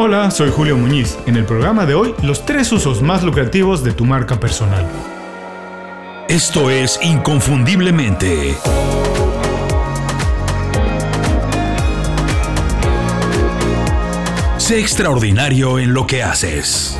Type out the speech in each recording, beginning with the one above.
Hola, soy Julio Muñiz. En el programa de hoy, los tres usos más lucrativos de tu marca personal. Esto es Inconfundiblemente. Sé extraordinario en lo que haces.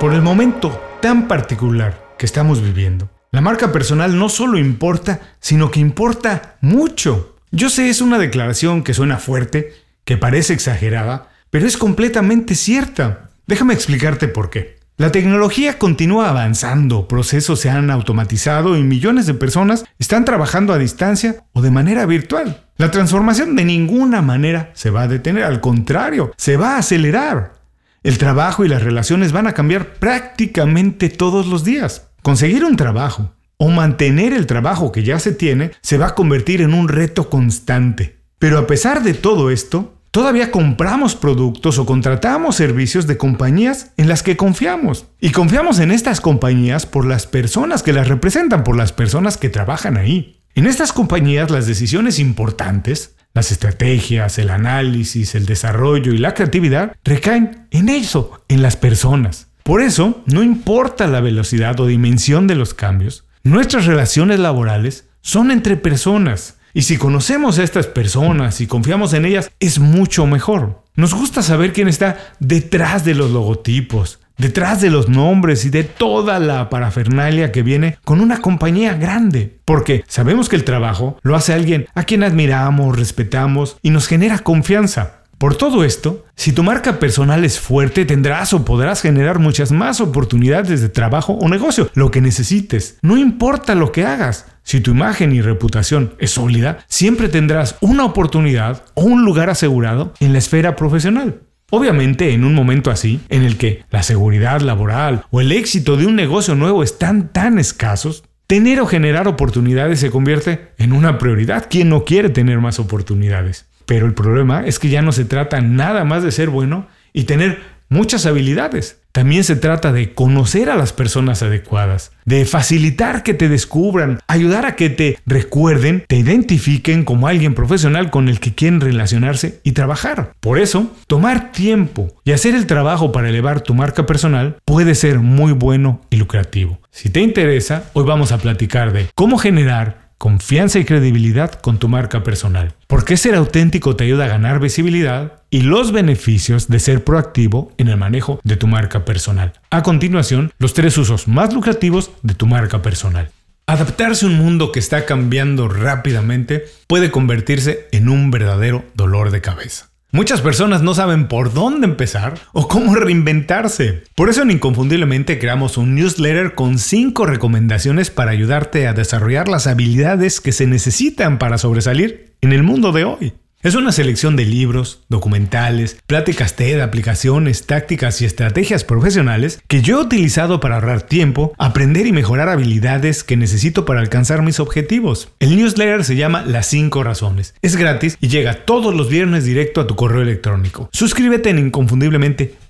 Por el momento tan particular que estamos viviendo, la marca personal no solo importa, sino que importa mucho. Yo sé, es una declaración que suena fuerte, que parece exagerada, pero es completamente cierta. Déjame explicarte por qué. La tecnología continúa avanzando, procesos se han automatizado y millones de personas están trabajando a distancia o de manera virtual. La transformación de ninguna manera se va a detener, al contrario, se va a acelerar. El trabajo y las relaciones van a cambiar prácticamente todos los días. Conseguir un trabajo o mantener el trabajo que ya se tiene se va a convertir en un reto constante. Pero a pesar de todo esto, todavía compramos productos o contratamos servicios de compañías en las que confiamos. Y confiamos en estas compañías por las personas que las representan, por las personas que trabajan ahí. En estas compañías las decisiones importantes, las estrategias, el análisis, el desarrollo y la creatividad recaen en eso, en las personas. Por eso, no importa la velocidad o dimensión de los cambios, nuestras relaciones laborales son entre personas. Y si conocemos a estas personas y confiamos en ellas, es mucho mejor. Nos gusta saber quién está detrás de los logotipos, detrás de los nombres y de toda la parafernalia que viene con una compañía grande. Porque sabemos que el trabajo lo hace alguien a quien admiramos, respetamos y nos genera confianza. Por todo esto, si tu marca personal es fuerte, tendrás o podrás generar muchas más oportunidades de trabajo o negocio, lo que necesites. No importa lo que hagas. Si tu imagen y reputación es sólida, siempre tendrás una oportunidad o un lugar asegurado en la esfera profesional. Obviamente, en un momento así, en el que la seguridad laboral o el éxito de un negocio nuevo están tan escasos, tener o generar oportunidades se convierte en una prioridad. ¿Quién no quiere tener más oportunidades? Pero el problema es que ya no se trata nada más de ser bueno y tener muchas habilidades. También se trata de conocer a las personas adecuadas, de facilitar que te descubran, ayudar a que te recuerden, te identifiquen como alguien profesional con el que quieren relacionarse y trabajar. Por eso, tomar tiempo y hacer el trabajo para elevar tu marca personal puede ser muy bueno y lucrativo. Si te interesa, hoy vamos a platicar de cómo generar confianza y credibilidad con tu marca personal. Porque ser auténtico te ayuda a ganar visibilidad y los beneficios de ser proactivo en el manejo de tu marca personal. A continuación, los tres usos más lucrativos de tu marca personal. Adaptarse a un mundo que está cambiando rápidamente puede convertirse en un verdadero dolor de cabeza. Muchas personas no saben por dónde empezar o cómo reinventarse. Por eso en Inconfundiblemente creamos un newsletter con 5 recomendaciones para ayudarte a desarrollar las habilidades que se necesitan para sobresalir en el mundo de hoy. Es una selección de libros, documentales, pláticas TED, aplicaciones, tácticas y estrategias profesionales que yo he utilizado para ahorrar tiempo, aprender y mejorar habilidades que necesito para alcanzar mis objetivos. El newsletter se llama Las 5 Razones. Es gratis y llega todos los viernes directo a tu correo electrónico. Suscríbete en inconfundiblemente.com.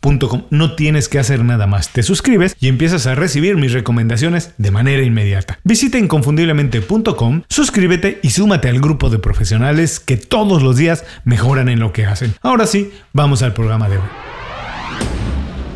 No tienes que hacer nada más. Te suscribes y empiezas a recibir mis recomendaciones de manera inmediata. Visita inconfundiblemente.com, suscríbete y súmate al grupo de profesionales que todos los días mejoran en lo que hacen. Ahora sí, vamos al programa de hoy.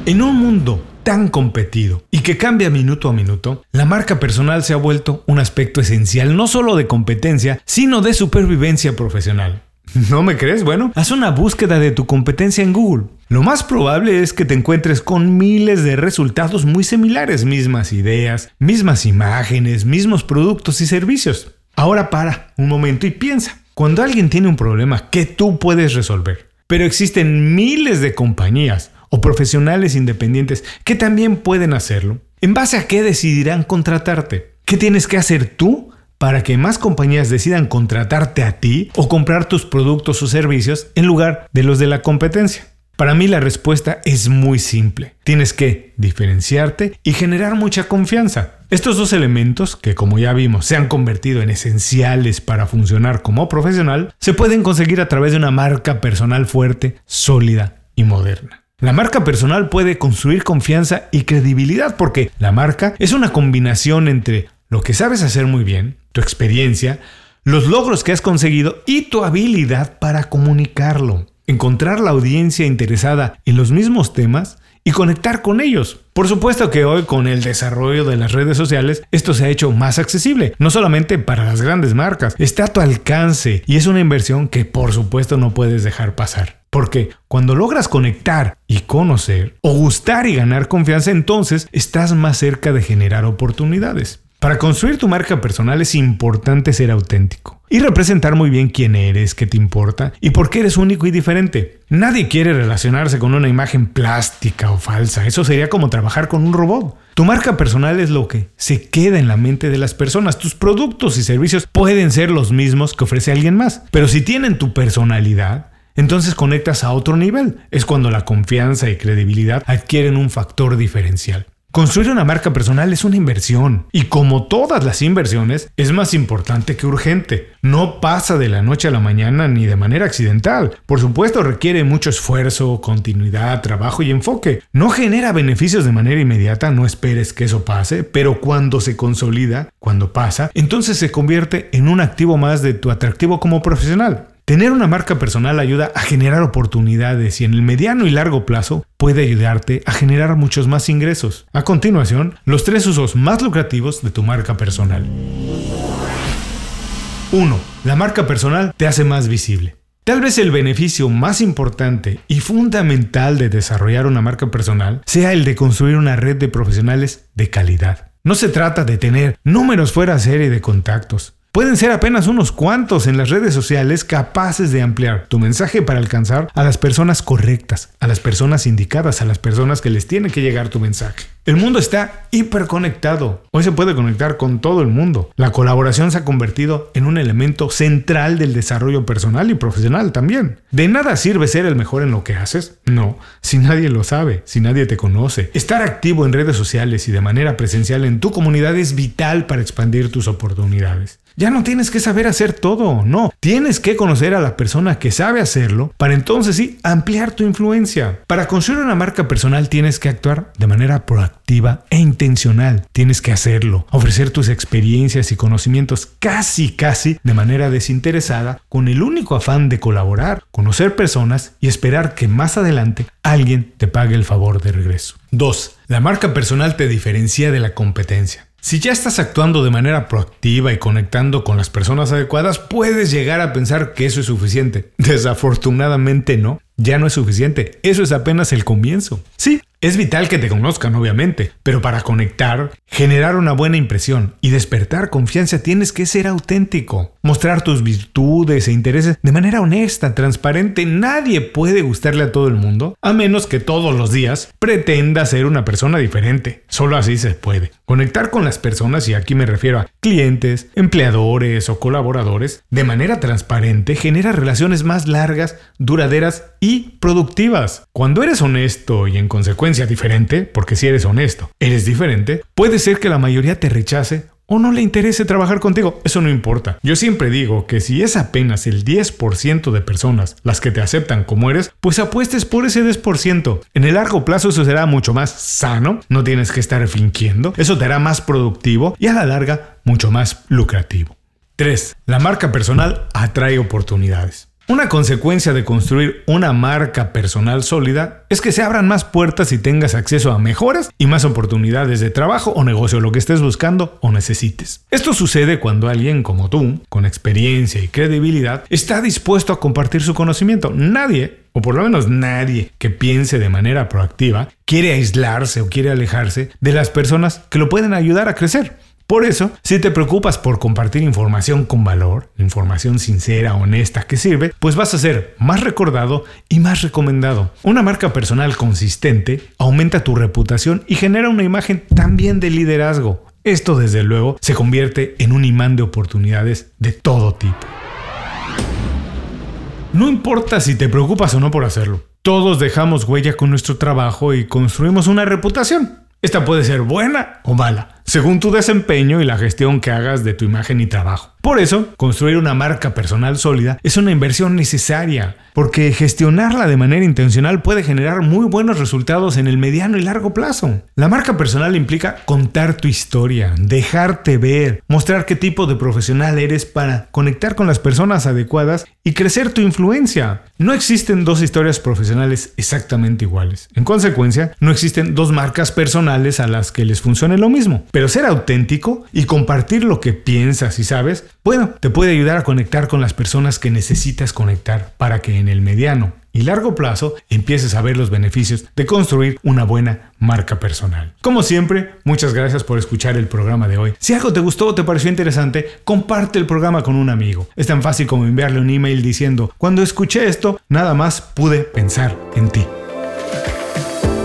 En un mundo tan competido y que cambia minuto a minuto, la marca personal se ha vuelto un aspecto esencial no solo de competencia, sino de supervivencia profesional. ¿No me crees? Bueno, haz una búsqueda de tu competencia en Google. Lo más probable es que te encuentres con miles de resultados muy similares, mismas ideas, mismas imágenes, mismos productos y servicios. Ahora para un momento y piensa. Cuando alguien tiene un problema que tú puedes resolver, pero existen miles de compañías o profesionales independientes que también pueden hacerlo, ¿en base a qué decidirán contratarte? ¿Qué tienes que hacer tú para que más compañías decidan contratarte a ti o comprar tus productos o servicios en lugar de los de la competencia? Para mí la respuesta es muy simple. Tienes que diferenciarte y generar mucha confianza. Estos dos elementos, que como ya vimos se han convertido en esenciales para funcionar como profesional, se pueden conseguir a través de una marca personal fuerte, sólida y moderna. La marca personal puede construir confianza y credibilidad porque la marca es una combinación entre lo que sabes hacer muy bien, tu experiencia, los logros que has conseguido y tu habilidad para comunicarlo. encontrar la audiencia interesada en los mismos temas y conectar con ellos. Por supuesto que hoy con el desarrollo de las redes sociales esto se ha hecho más accesible, no solamente para las grandes marcas, está a tu alcance y es una inversión que por supuesto no puedes dejar pasar. Porque cuando logras conectar y conocer, o gustar y ganar confianza, entonces estás más cerca de generar oportunidades. Para construir tu marca personal es importante ser auténtico y representar muy bien quién eres, qué te importa y por qué eres único y diferente. Nadie quiere relacionarse con una imagen plástica o falsa, eso sería como trabajar con un robot. Tu marca personal es lo que se queda en la mente de las personas. Tus productos y servicios pueden ser los mismos que ofrece alguien más, pero si tienen tu personalidad, entonces conectas a otro nivel. Es cuando la confianza y credibilidad adquieren un factor diferencial. Construir una marca personal es una inversión y como todas las inversiones es más importante que urgente. No pasa de la noche a la mañana ni de manera accidental. Por supuesto requiere mucho esfuerzo, continuidad, trabajo y enfoque. No genera beneficios de manera inmediata, no esperes que eso pase, pero cuando se consolida, cuando pasa, entonces se convierte en un activo más de tu atractivo como profesional. Tener una marca personal ayuda a generar oportunidades y en el mediano y largo plazo puede ayudarte a generar muchos más ingresos. A continuación, los tres usos más lucrativos de tu marca personal. 1. La marca personal te hace más visible. Tal vez el beneficio más importante y fundamental de desarrollar una marca personal sea el de construir una red de profesionales de calidad. No se trata de tener números fuera de serie de contactos. Pueden ser apenas unos cuantos en las redes sociales capaces de ampliar tu mensaje para alcanzar a las personas correctas, a las personas indicadas, a las personas que les tiene que llegar tu mensaje. El mundo está hiperconectado. Hoy se puede conectar con todo el mundo. La colaboración se ha convertido en un elemento central del desarrollo personal y profesional también. De nada sirve ser el mejor en lo que haces. No, si nadie lo sabe, si nadie te conoce. Estar activo en redes sociales y de manera presencial en tu comunidad es vital para expandir tus oportunidades. Ya no tienes que saber hacer todo, no. Tienes que conocer a la persona que sabe hacerlo para entonces sí ampliar tu influencia. Para construir una marca personal tienes que actuar de manera proactiva e intencional. Tienes que hacerlo, ofrecer tus experiencias y conocimientos casi casi de manera desinteresada con el único afán de colaborar, conocer personas y esperar que más adelante alguien te pague el favor de regreso. 2. La marca personal te diferencia de la competencia. Si ya estás actuando de manera proactiva y conectando con las personas adecuadas, puedes llegar a pensar que eso es suficiente. Desafortunadamente no, ya no es suficiente. Eso es apenas el comienzo. Sí, es vital que te conozcan, obviamente, pero para conectar, generar una buena impresión y despertar confianza tienes que ser auténtico, mostrar tus virtudes e intereses de manera honesta, transparente. Nadie puede gustarle a todo el mundo, a menos que todos los días pretenda ser una persona diferente. Solo así se puede. Conectar con las personas, y aquí me refiero a clientes, empleadores o colaboradores, de manera transparente genera relaciones más largas, duraderas y productivas. Cuando eres honesto y en consecuencia diferente, porque si eres honesto, eres diferente, puede ser que la mayoría te rechace o no le interese trabajar contigo. Eso no importa. Yo siempre digo que si es apenas el 10% de personas las que te aceptan como eres, pues apuestes por ese 10%. En el largo plazo eso será mucho más sano, no tienes que estar fingiendo, eso te hará más productivo y a la larga mucho más lucrativo. 3. La marca personal atrae oportunidades. Una consecuencia de construir una marca personal sólida es que se abran más puertas y tengas acceso a mejoras y más oportunidades de trabajo o negocio, lo que estés buscando o necesites. Esto sucede cuando alguien como tú, con experiencia y credibilidad, está dispuesto a compartir su conocimiento. Nadie o por lo menos nadie que piense de manera proactiva, quiere aislarse o quiere alejarse de las personas que lo pueden ayudar a crecer. Por eso, si te preocupas por compartir información con valor, información sincera, honesta, que sirve, pues vas a ser más recordado y más recomendado. Una marca personal consistente aumenta tu reputación y genera una imagen también de liderazgo. Esto desde luego se convierte en un imán de oportunidades de todo tipo. No importa si te preocupas o no por hacerlo. Todos dejamos huella con nuestro trabajo y construimos una reputación. Esta puede ser buena o mala, según tu desempeño y la gestión que hagas de tu imagen y trabajo. Por eso, construir una marca personal sólida es una inversión necesaria, porque gestionarla de manera intencional puede generar muy buenos resultados en el mediano y largo plazo. La marca personal implica contar tu historia, dejarte ver, mostrar qué tipo de profesional eres para conectar con las personas adecuadas y crecer tu influencia. No existen dos historias profesionales exactamente iguales. En consecuencia, no existen dos marcas personales a las que les funcione lo mismo. Pero ser auténtico y compartir lo que piensas y sabes, bueno, te puede ayudar a conectar con las personas que necesitas conectar para que en el mediano y largo plazo empieces a ver los beneficios de construir una buena marca personal. Como siempre, muchas gracias por escuchar el programa de hoy. Si algo te gustó o te pareció interesante, comparte el programa con un amigo. Es tan fácil como enviarle un email diciendo, cuando escuché esto, nada más pude pensar en ti.